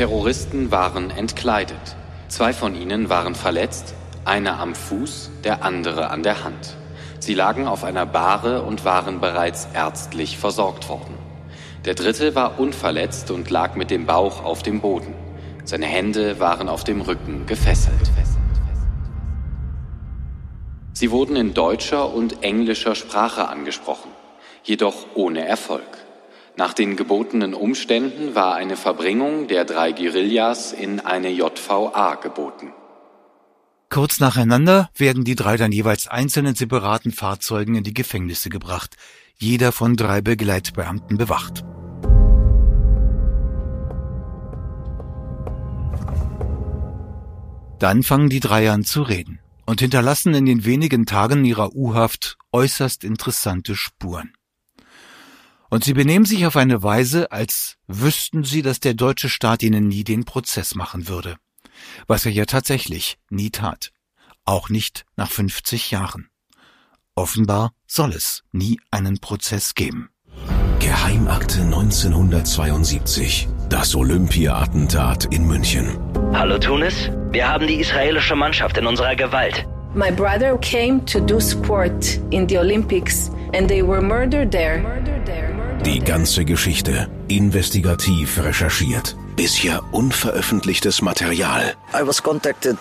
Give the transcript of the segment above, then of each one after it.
Terroristen waren entkleidet. Zwei von ihnen waren verletzt, einer am Fuß, der andere an der Hand. Sie lagen auf einer Bahre und waren bereits ärztlich versorgt worden. Der dritte war unverletzt und lag mit dem Bauch auf dem Boden. Seine Hände waren auf dem Rücken gefesselt. Sie wurden in deutscher und englischer Sprache angesprochen, jedoch ohne Erfolg. Nach den gebotenen Umständen war eine Verbringung der drei Guerillas in eine JVA geboten. Kurz nacheinander werden die drei dann jeweils einzelnen separaten Fahrzeugen in die Gefängnisse gebracht, jeder von drei Begleitbeamten bewacht. Dann fangen die drei an zu reden und hinterlassen in den wenigen Tagen ihrer U-Haft äußerst interessante Spuren. Und sie benehmen sich auf eine Weise, als wüssten sie, dass der deutsche Staat ihnen nie den Prozess machen würde. Was er ja tatsächlich nie tat. Auch nicht nach 50 Jahren. Offenbar soll es nie einen Prozess geben. Geheimakte 1972. Das Olympia-Attentat in München. Hallo Tunis, wir haben die israelische Mannschaft in unserer Gewalt. My brother came to do sport in the Olympics and they were murdered there. Die ganze Geschichte investigativ recherchiert. Bisher unveröffentlichtes Material. I was contacted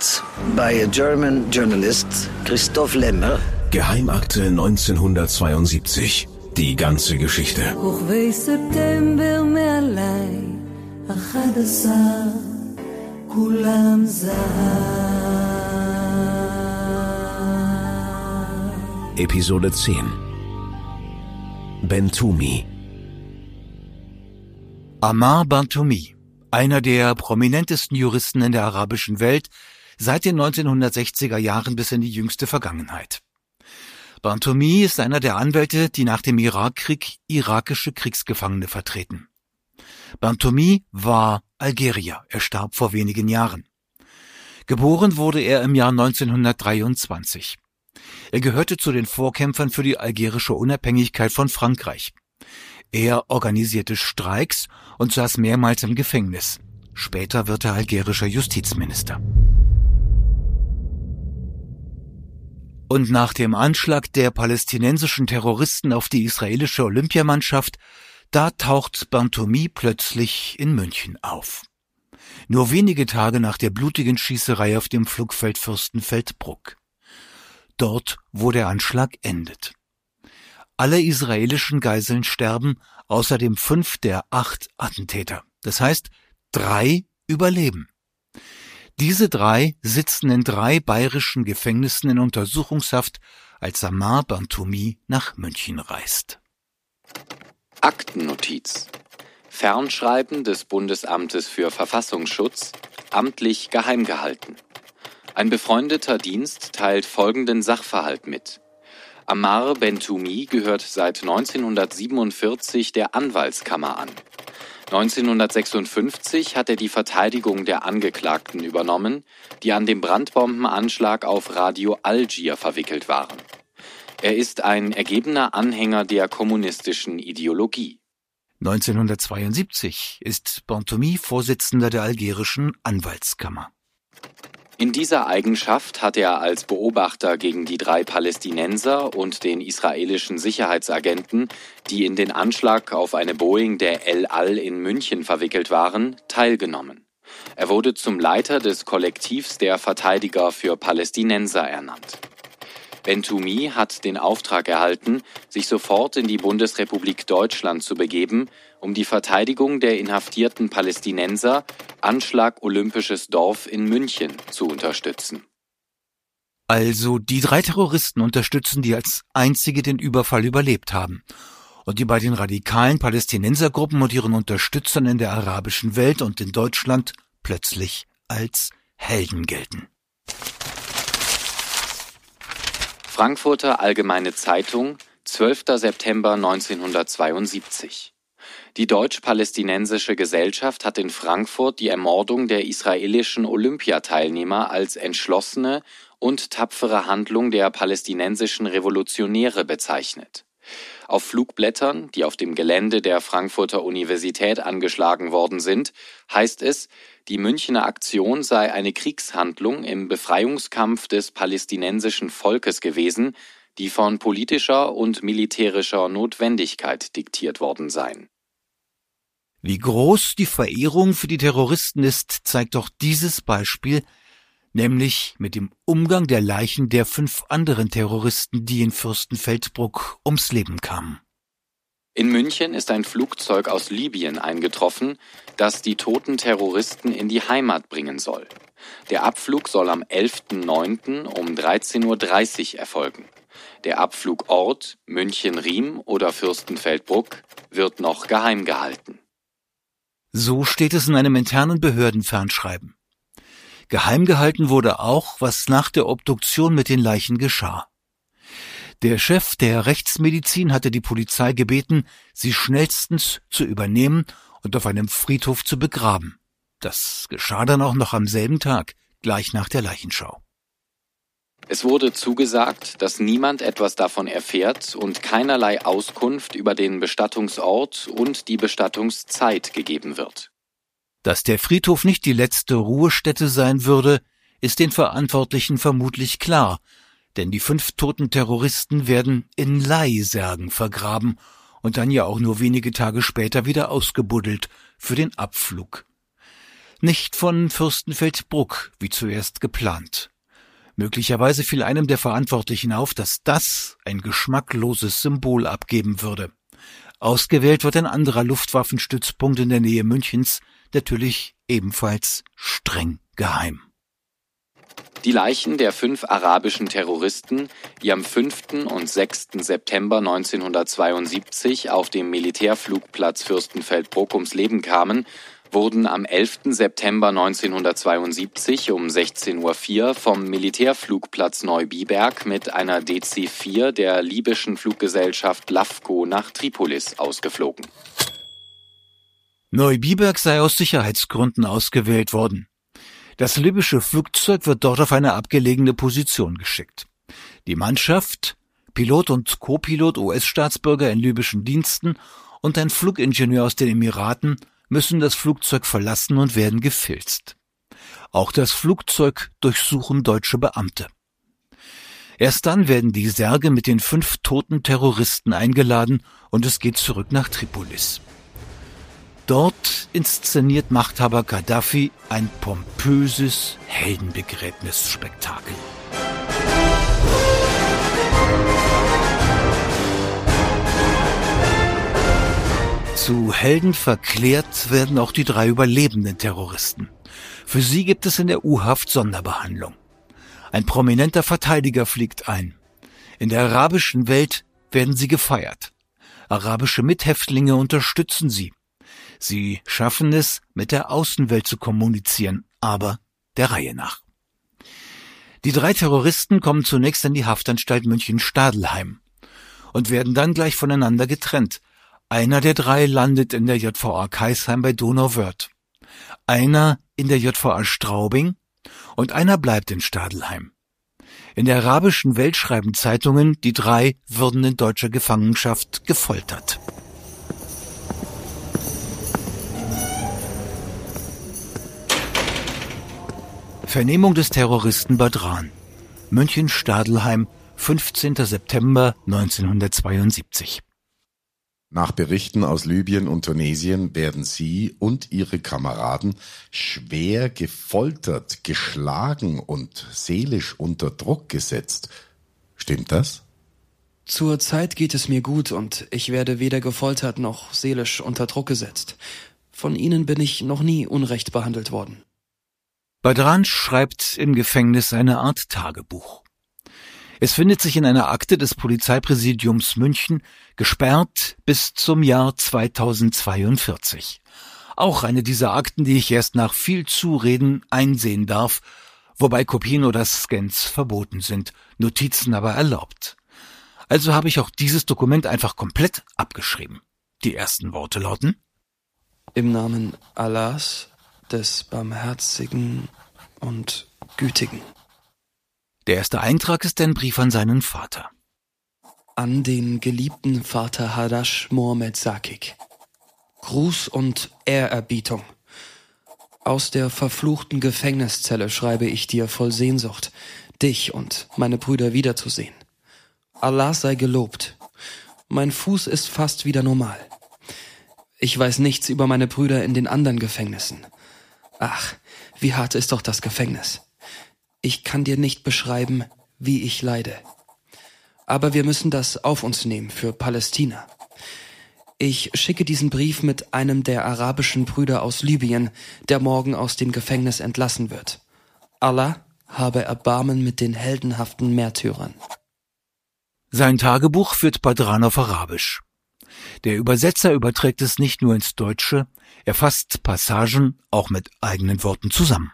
by a German journalist, Christoph Lemmer. Geheimakte 1972. Die ganze Geschichte. Episode 10 Bentumi Amar Bantumi, einer der prominentesten Juristen in der arabischen Welt, seit den 1960er Jahren bis in die jüngste Vergangenheit. Bantumi ist einer der Anwälte, die nach dem Irakkrieg irakische Kriegsgefangene vertreten. Bantumi war Algerier, er starb vor wenigen Jahren. Geboren wurde er im Jahr 1923. Er gehörte zu den Vorkämpfern für die algerische Unabhängigkeit von Frankreich. Er organisierte Streiks und saß mehrmals im Gefängnis. Später wird er algerischer Justizminister. Und nach dem Anschlag der palästinensischen Terroristen auf die israelische Olympiamannschaft, da taucht Bantoumi plötzlich in München auf. Nur wenige Tage nach der blutigen Schießerei auf dem Flugfeld Fürstenfeldbruck. Dort, wo der Anschlag endet. Alle israelischen Geiseln sterben, außerdem fünf der acht Attentäter. Das heißt, drei überleben. Diese drei sitzen in drei bayerischen Gefängnissen in Untersuchungshaft, als Samar Bantoumi nach München reist. Aktennotiz. Fernschreiben des Bundesamtes für Verfassungsschutz, amtlich geheim gehalten. Ein befreundeter Dienst teilt folgenden Sachverhalt mit. Ammar Bentoumi gehört seit 1947 der Anwaltskammer an. 1956 hat er die Verteidigung der Angeklagten übernommen, die an dem Brandbombenanschlag auf Radio Algier verwickelt waren. Er ist ein ergebener Anhänger der kommunistischen Ideologie. 1972 ist Bentoumi Vorsitzender der algerischen Anwaltskammer. In dieser Eigenschaft hat er als Beobachter gegen die drei Palästinenser und den israelischen Sicherheitsagenten, die in den Anschlag auf eine Boeing der El Al in München verwickelt waren, teilgenommen. Er wurde zum Leiter des Kollektivs der Verteidiger für Palästinenser ernannt. Bentoumi hat den Auftrag erhalten, sich sofort in die Bundesrepublik Deutschland zu begeben, um die Verteidigung der inhaftierten Palästinenser Anschlag Olympisches Dorf in München zu unterstützen. Also die drei Terroristen unterstützen, die als einzige den Überfall überlebt haben und die bei den radikalen Palästinensergruppen und ihren Unterstützern in der arabischen Welt und in Deutschland plötzlich als Helden gelten. Frankfurter Allgemeine Zeitung, 12. September 1972. Die deutsch-palästinensische Gesellschaft hat in Frankfurt die Ermordung der israelischen Olympiateilnehmer als entschlossene und tapfere Handlung der palästinensischen Revolutionäre bezeichnet. Auf Flugblättern, die auf dem Gelände der Frankfurter Universität angeschlagen worden sind, heißt es, die Münchner Aktion sei eine Kriegshandlung im Befreiungskampf des palästinensischen Volkes gewesen, die von politischer und militärischer Notwendigkeit diktiert worden seien. Wie groß die Verehrung für die Terroristen ist, zeigt auch dieses Beispiel, nämlich mit dem Umgang der Leichen der fünf anderen Terroristen, die in Fürstenfeldbruck ums Leben kamen. In München ist ein Flugzeug aus Libyen eingetroffen, das die toten Terroristen in die Heimat bringen soll. Der Abflug soll am 11.09. um 13.30 Uhr erfolgen. Der Abflugort München-Riem oder Fürstenfeldbruck wird noch geheim gehalten. So steht es in einem internen Behördenfernschreiben. Geheim gehalten wurde auch, was nach der Obduktion mit den Leichen geschah. Der Chef der Rechtsmedizin hatte die Polizei gebeten, sie schnellstens zu übernehmen und auf einem Friedhof zu begraben. Das geschah dann auch noch am selben Tag, gleich nach der Leichenschau. Es wurde zugesagt, dass niemand etwas davon erfährt und keinerlei Auskunft über den Bestattungsort und die Bestattungszeit gegeben wird. Dass der Friedhof nicht die letzte Ruhestätte sein würde, ist den Verantwortlichen vermutlich klar, denn die fünf toten Terroristen werden in Leihsärgen vergraben und dann ja auch nur wenige Tage später wieder ausgebuddelt für den Abflug. Nicht von Fürstenfeldbruck, wie zuerst geplant. Möglicherweise fiel einem der Verantwortlichen auf, dass das ein geschmackloses Symbol abgeben würde. Ausgewählt wird ein anderer Luftwaffenstützpunkt in der Nähe Münchens, natürlich ebenfalls streng geheim. Die Leichen der fünf arabischen Terroristen, die am 5. und 6. September 1972 auf dem Militärflugplatz Fürstenfeldbruck ums Leben kamen, wurden am 11. September 1972 um 16.04 Uhr vom Militärflugplatz Neubiberg mit einer DC-4 der libyschen Fluggesellschaft LAFCO nach Tripolis ausgeflogen. Neubiberg sei aus Sicherheitsgründen ausgewählt worden. Das libysche Flugzeug wird dort auf eine abgelegene Position geschickt. Die Mannschaft, Pilot und Co-Pilot US-Staatsbürger in libyschen Diensten und ein Flugingenieur aus den Emiraten müssen das Flugzeug verlassen und werden gefilzt. Auch das Flugzeug durchsuchen deutsche Beamte. Erst dann werden die Särge mit den fünf toten Terroristen eingeladen und es geht zurück nach Tripolis. Dort inszeniert Machthaber Gaddafi ein pompöses Heldenbegräbnisspektakel. Zu Helden verklärt werden auch die drei überlebenden Terroristen. Für sie gibt es in der U-Haft Sonderbehandlung. Ein prominenter Verteidiger fliegt ein. In der arabischen Welt werden sie gefeiert. Arabische Mithäftlinge unterstützen sie. Sie schaffen es, mit der Außenwelt zu kommunizieren, aber der Reihe nach. Die drei Terroristen kommen zunächst in die Haftanstalt München-Stadelheim und werden dann gleich voneinander getrennt. Einer der drei landet in der JVA Kaisheim bei Donauwörth, einer in der JVA Straubing und einer bleibt in Stadelheim. In der arabischen Welt schreiben Zeitungen, die drei würden in deutscher Gefangenschaft gefoltert. Vernehmung des Terroristen Badran. München-Stadelheim, 15. September 1972. Nach Berichten aus Libyen und Tunesien werden Sie und Ihre Kameraden schwer gefoltert, geschlagen und seelisch unter Druck gesetzt. Stimmt das? Zurzeit geht es mir gut und ich werde weder gefoltert noch seelisch unter Druck gesetzt. Von Ihnen bin ich noch nie unrecht behandelt worden. Badran schreibt im Gefängnis eine Art Tagebuch. Es findet sich in einer Akte des Polizeipräsidiums München, gesperrt bis zum Jahr 2042. Auch eine dieser Akten, die ich erst nach viel Zureden einsehen darf, wobei Kopien oder Scans verboten sind, Notizen aber erlaubt. Also habe ich auch dieses Dokument einfach komplett abgeschrieben. Die ersten Worte lauten Im Namen Allahs, des Barmherzigen und Gütigen. Der erste Eintrag ist ein Brief an seinen Vater. an den geliebten Vater Hadash Mohammed Sakik. Gruß und Ehrerbietung. Aus der verfluchten Gefängniszelle schreibe ich dir voll Sehnsucht, dich und meine Brüder wiederzusehen. Allah sei gelobt. Mein Fuß ist fast wieder normal. Ich weiß nichts über meine Brüder in den anderen Gefängnissen. Ach, wie hart ist doch das Gefängnis. Ich kann dir nicht beschreiben, wie ich leide. Aber wir müssen das auf uns nehmen für Palästina. Ich schicke diesen Brief mit einem der arabischen Brüder aus Libyen, der morgen aus dem Gefängnis entlassen wird. Allah habe Erbarmen mit den heldenhaften Märtyrern. Sein Tagebuch führt Badran auf Arabisch. Der Übersetzer überträgt es nicht nur ins Deutsche, er fasst Passagen auch mit eigenen Worten zusammen.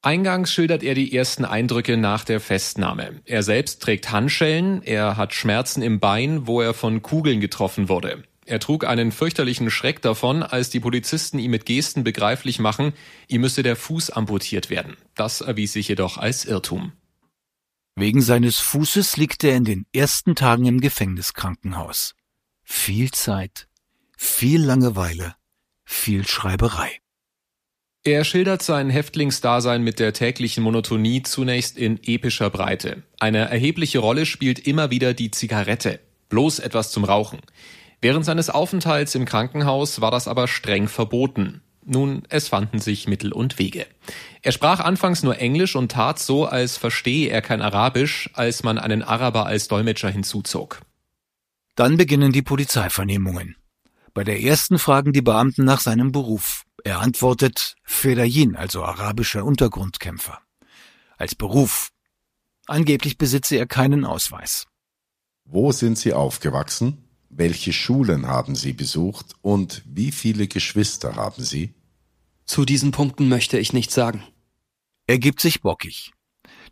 Eingangs schildert er die ersten Eindrücke nach der Festnahme. Er selbst trägt Handschellen, er hat Schmerzen im Bein, wo er von Kugeln getroffen wurde. Er trug einen fürchterlichen Schreck davon, als die Polizisten ihm mit Gesten begreiflich machen, ihm müsse der Fuß amputiert werden. Das erwies sich jedoch als Irrtum. Wegen seines Fußes liegt er in den ersten Tagen im Gefängniskrankenhaus. Viel Zeit, viel Langeweile, viel Schreiberei. Er schildert sein Häftlingsdasein mit der täglichen Monotonie zunächst in epischer Breite. Eine erhebliche Rolle spielt immer wieder die Zigarette. Bloß etwas zum Rauchen. Während seines Aufenthalts im Krankenhaus war das aber streng verboten. Nun, es fanden sich Mittel und Wege. Er sprach anfangs nur Englisch und tat so, als verstehe er kein Arabisch, als man einen Araber als Dolmetscher hinzuzog. Dann beginnen die Polizeivernehmungen. Bei der ersten fragen die Beamten nach seinem Beruf. Er antwortet Fedayin, also arabischer Untergrundkämpfer. Als Beruf. Angeblich besitze er keinen Ausweis. Wo sind Sie aufgewachsen? Welche Schulen haben Sie besucht und wie viele Geschwister haben Sie? Zu diesen Punkten möchte ich nichts sagen. Er gibt sich bockig.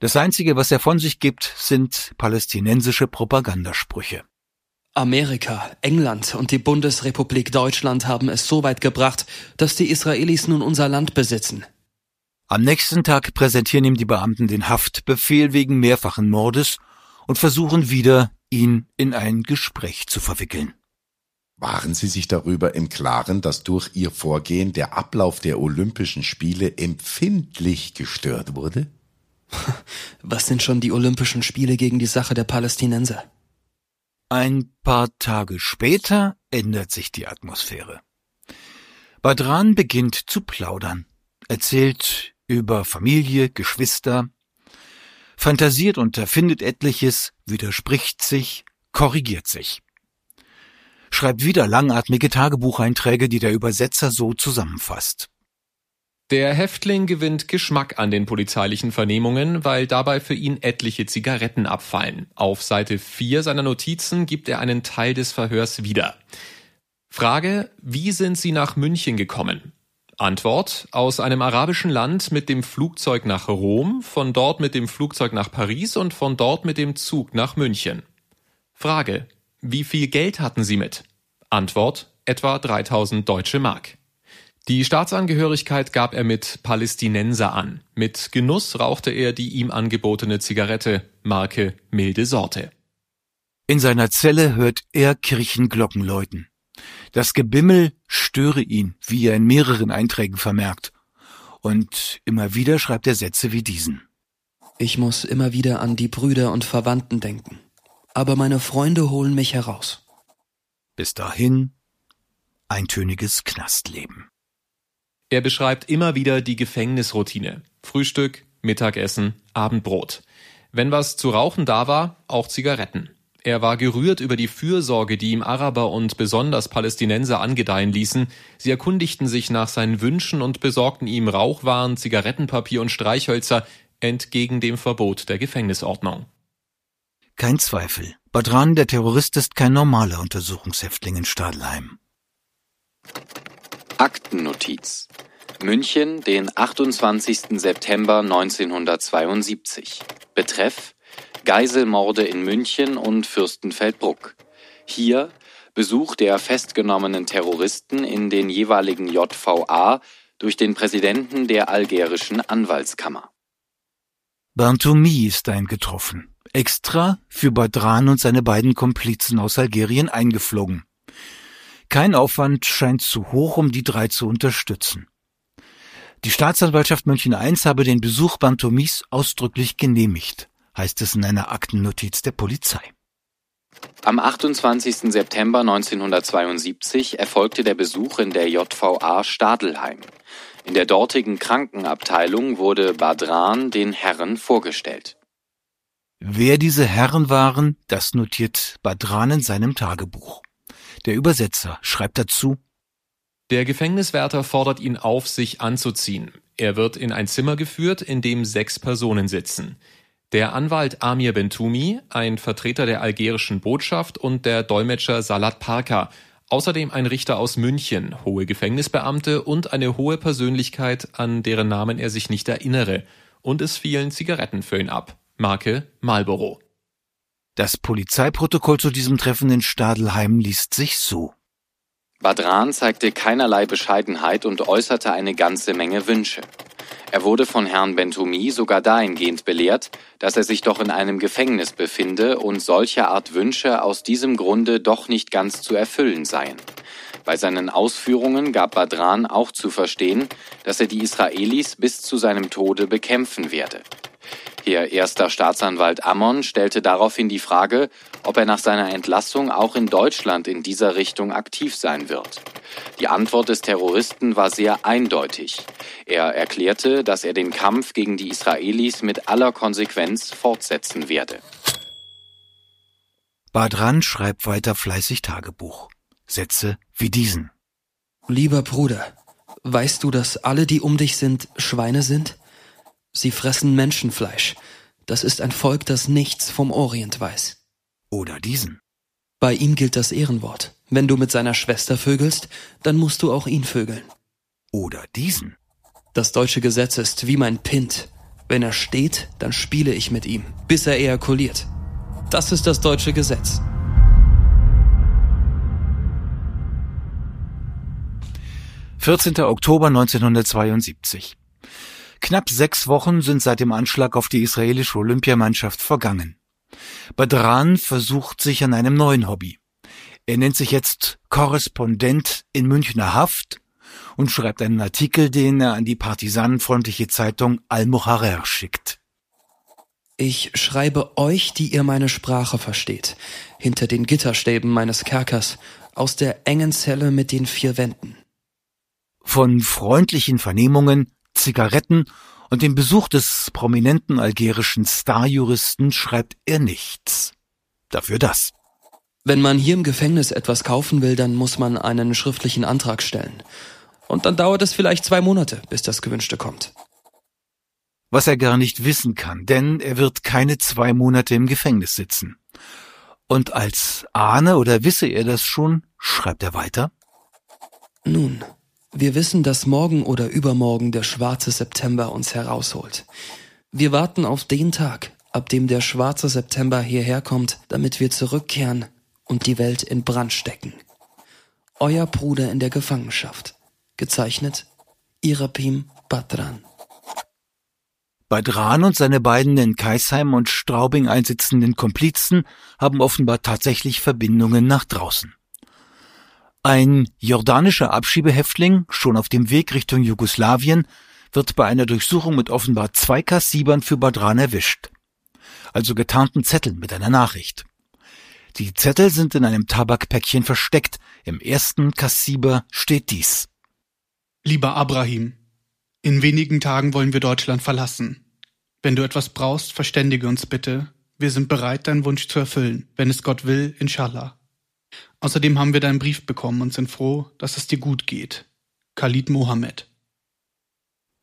Das Einzige, was er von sich gibt, sind palästinensische Propagandasprüche. Amerika, England und die Bundesrepublik Deutschland haben es so weit gebracht, dass die Israelis nun unser Land besitzen. Am nächsten Tag präsentieren ihm die Beamten den Haftbefehl wegen mehrfachen Mordes und versuchen wieder, ihn in ein Gespräch zu verwickeln. Waren Sie sich darüber im Klaren, dass durch Ihr Vorgehen der Ablauf der Olympischen Spiele empfindlich gestört wurde? Was sind schon die Olympischen Spiele gegen die Sache der Palästinenser? Ein paar Tage später ändert sich die Atmosphäre. Badran beginnt zu plaudern, erzählt über Familie, Geschwister, fantasiert und erfindet etliches, widerspricht sich, korrigiert sich. Schreibt wieder langatmige Tagebucheinträge, die der Übersetzer so zusammenfasst. Der Häftling gewinnt Geschmack an den polizeilichen Vernehmungen, weil dabei für ihn etliche Zigaretten abfallen. Auf Seite 4 seiner Notizen gibt er einen Teil des Verhörs wieder. Frage, wie sind Sie nach München gekommen? Antwort aus einem arabischen Land mit dem Flugzeug nach Rom, von dort mit dem Flugzeug nach Paris und von dort mit dem Zug nach München. Frage wie viel Geld hatten Sie mit? Antwort etwa 3000 deutsche Mark. Die Staatsangehörigkeit gab er mit Palästinenser an. Mit Genuss rauchte er die ihm angebotene Zigarette, Marke milde Sorte. In seiner Zelle hört er Kirchenglocken läuten. Das Gebimmel störe ihn, wie er in mehreren Einträgen vermerkt. Und immer wieder schreibt er Sätze wie diesen. Ich muss immer wieder an die Brüder und Verwandten denken. Aber meine Freunde holen mich heraus. Bis dahin eintöniges Knastleben. Er beschreibt immer wieder die Gefängnisroutine. Frühstück, Mittagessen, Abendbrot. Wenn was zu rauchen da war, auch Zigaretten. Er war gerührt über die Fürsorge, die ihm Araber und besonders Palästinenser angedeihen ließen. Sie erkundigten sich nach seinen Wünschen und besorgten ihm Rauchwaren, Zigarettenpapier und Streichhölzer entgegen dem Verbot der Gefängnisordnung. Kein Zweifel. Badran, der Terrorist, ist kein normaler Untersuchungshäftling in Stadelheim. Aktennotiz. München, den 28. September 1972. Betreff Geiselmorde in München und Fürstenfeldbruck. Hier Besuch der festgenommenen Terroristen in den jeweiligen JVA durch den Präsidenten der algerischen Anwaltskammer. Bantoumi ist eingetroffen. extra für Badran und seine beiden Komplizen aus Algerien eingeflogen. Kein Aufwand scheint zu hoch, um die drei zu unterstützen. Die Staatsanwaltschaft München I habe den Besuch Bantomis ausdrücklich genehmigt, heißt es in einer Aktennotiz der Polizei. Am 28. September 1972 erfolgte der Besuch in der JVA Stadelheim. In der dortigen Krankenabteilung wurde Badran den Herren vorgestellt. Wer diese Herren waren, das notiert Badran in seinem Tagebuch. Der Übersetzer schreibt dazu Der Gefängniswärter fordert ihn auf, sich anzuziehen. Er wird in ein Zimmer geführt, in dem sechs Personen sitzen. Der Anwalt Amir Bentumi, ein Vertreter der algerischen Botschaft und der Dolmetscher Salat Parka, außerdem ein Richter aus München, hohe Gefängnisbeamte und eine hohe Persönlichkeit, an deren Namen er sich nicht erinnere, und es fielen Zigaretten für ihn ab. Marke Marlboro. Das Polizeiprotokoll zu diesem Treffen in Stadelheim liest sich so. Badran zeigte keinerlei Bescheidenheit und äußerte eine ganze Menge Wünsche. Er wurde von Herrn Bentoumi sogar dahingehend belehrt, dass er sich doch in einem Gefängnis befinde und solche Art Wünsche aus diesem Grunde doch nicht ganz zu erfüllen seien. Bei seinen Ausführungen gab Badran auch zu verstehen, dass er die Israelis bis zu seinem Tode bekämpfen werde. Ihr erster Staatsanwalt Ammon stellte daraufhin die Frage, ob er nach seiner Entlassung auch in Deutschland in dieser Richtung aktiv sein wird. Die Antwort des Terroristen war sehr eindeutig. Er erklärte, dass er den Kampf gegen die Israelis mit aller Konsequenz fortsetzen werde. Badran schreibt weiter fleißig Tagebuch. Sätze wie diesen. Lieber Bruder, weißt du, dass alle, die um dich sind, Schweine sind? Sie fressen Menschenfleisch. Das ist ein Volk, das nichts vom Orient weiß. Oder diesen. Bei ihm gilt das Ehrenwort. Wenn du mit seiner Schwester vögelst, dann musst du auch ihn vögeln. Oder diesen. Das deutsche Gesetz ist wie mein Pint. Wenn er steht, dann spiele ich mit ihm, bis er ejakuliert. Das ist das deutsche Gesetz. Vierzehnter Oktober 1972. Knapp sechs Wochen sind seit dem Anschlag auf die israelische Olympiamannschaft vergangen. Badran versucht sich an einem neuen Hobby. Er nennt sich jetzt Korrespondent in Münchner Haft und schreibt einen Artikel, den er an die partisanenfreundliche Zeitung Al-Muharrer schickt. Ich schreibe euch, die ihr meine Sprache versteht, hinter den Gitterstäben meines Kerkers, aus der engen Zelle mit den vier Wänden. Von freundlichen Vernehmungen Zigaretten und dem Besuch des prominenten algerischen Starjuristen schreibt er nichts. Dafür das. Wenn man hier im Gefängnis etwas kaufen will, dann muss man einen schriftlichen Antrag stellen. Und dann dauert es vielleicht zwei Monate, bis das Gewünschte kommt. Was er gar nicht wissen kann, denn er wird keine zwei Monate im Gefängnis sitzen. Und als ahne oder wisse er das schon, schreibt er weiter. Nun, wir wissen, dass morgen oder übermorgen der schwarze September uns herausholt. Wir warten auf den Tag, ab dem der schwarze September hierher kommt, damit wir zurückkehren und die Welt in Brand stecken. Euer Bruder in der Gefangenschaft. Gezeichnet Irapim Batran. Badran und seine beiden in Kaisheim und Straubing einsitzenden Komplizen haben offenbar tatsächlich Verbindungen nach draußen. Ein jordanischer Abschiebehäftling, schon auf dem Weg Richtung Jugoslawien, wird bei einer Durchsuchung mit offenbar zwei Kassibern für Badran erwischt. Also getarnten Zetteln mit einer Nachricht. Die Zettel sind in einem Tabakpäckchen versteckt. Im ersten Kassiber steht dies. Lieber Abraham, in wenigen Tagen wollen wir Deutschland verlassen. Wenn du etwas brauchst, verständige uns bitte. Wir sind bereit, deinen Wunsch zu erfüllen, wenn es Gott will, inshallah. Außerdem haben wir deinen Brief bekommen und sind froh, dass es dir gut geht. Khalid Mohammed.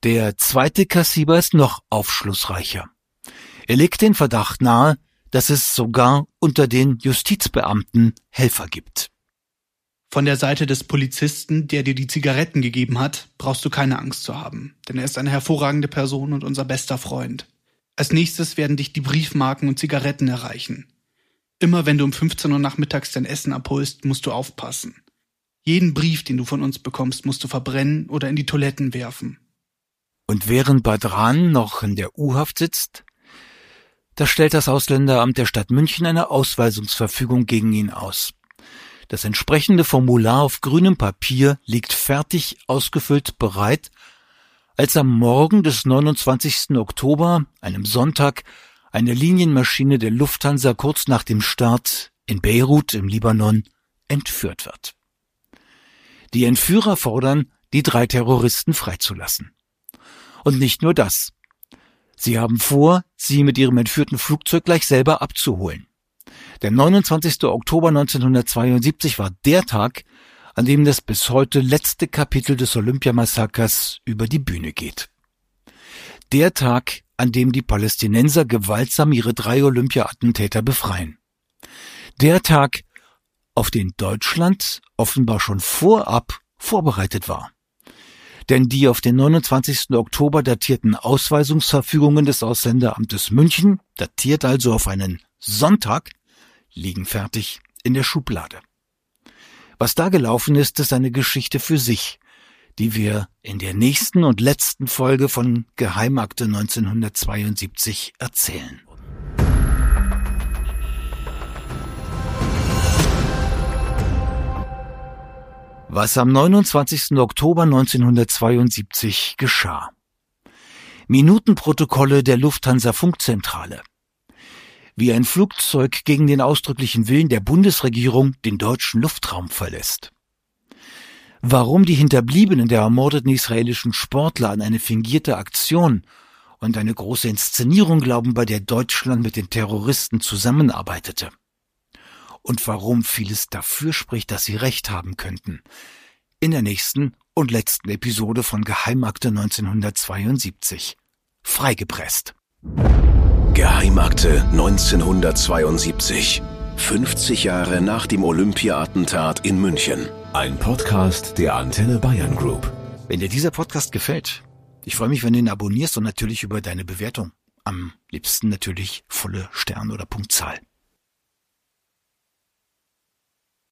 Der zweite Kassiber ist noch aufschlussreicher. Er legt den Verdacht nahe, dass es sogar unter den Justizbeamten Helfer gibt. Von der Seite des Polizisten, der dir die Zigaretten gegeben hat, brauchst du keine Angst zu haben, denn er ist eine hervorragende Person und unser bester Freund. Als nächstes werden dich die Briefmarken und Zigaretten erreichen. Immer wenn du um 15 Uhr nachmittags dein Essen abholst, musst du aufpassen. Jeden Brief, den du von uns bekommst, musst du verbrennen oder in die Toiletten werfen. Und während Badran noch in der U-Haft sitzt, Da stellt das Ausländeramt der Stadt München eine Ausweisungsverfügung gegen ihn aus. Das entsprechende Formular auf grünem Papier liegt fertig ausgefüllt bereit, als am Morgen des 29. Oktober, einem Sonntag, eine Linienmaschine der Lufthansa kurz nach dem Start in Beirut im Libanon entführt wird. Die Entführer fordern, die drei Terroristen freizulassen. Und nicht nur das. Sie haben vor, sie mit ihrem entführten Flugzeug gleich selber abzuholen. Der 29. Oktober 1972 war der Tag, an dem das bis heute letzte Kapitel des Olympiamassakers über die Bühne geht. Der Tag, an dem die Palästinenser gewaltsam ihre drei Olympia-Attentäter befreien. Der Tag, auf den Deutschland offenbar schon vorab vorbereitet war. Denn die auf den 29. Oktober datierten Ausweisungsverfügungen des Ausländeramtes München, datiert also auf einen Sonntag, liegen fertig in der Schublade. Was da gelaufen ist, ist eine Geschichte für sich, die wir in der nächsten und letzten Folge von Geheimakte 1972 erzählen. Was am 29. Oktober 1972 geschah. Minutenprotokolle der Lufthansa Funkzentrale wie ein Flugzeug gegen den ausdrücklichen Willen der Bundesregierung den deutschen Luftraum verlässt. Warum die Hinterbliebenen der ermordeten israelischen Sportler an eine fingierte Aktion und eine große Inszenierung glauben, bei der Deutschland mit den Terroristen zusammenarbeitete. Und warum vieles dafür spricht, dass sie recht haben könnten. In der nächsten und letzten Episode von Geheimakte 1972. Freigepresst. Geheimakte 1972. 50 Jahre nach dem Olympia-Attentat in München. Ein Podcast der Antenne Bayern Group. Wenn dir dieser Podcast gefällt, ich freue mich, wenn du ihn abonnierst und natürlich über deine Bewertung. Am liebsten natürlich volle Stern- oder Punktzahl.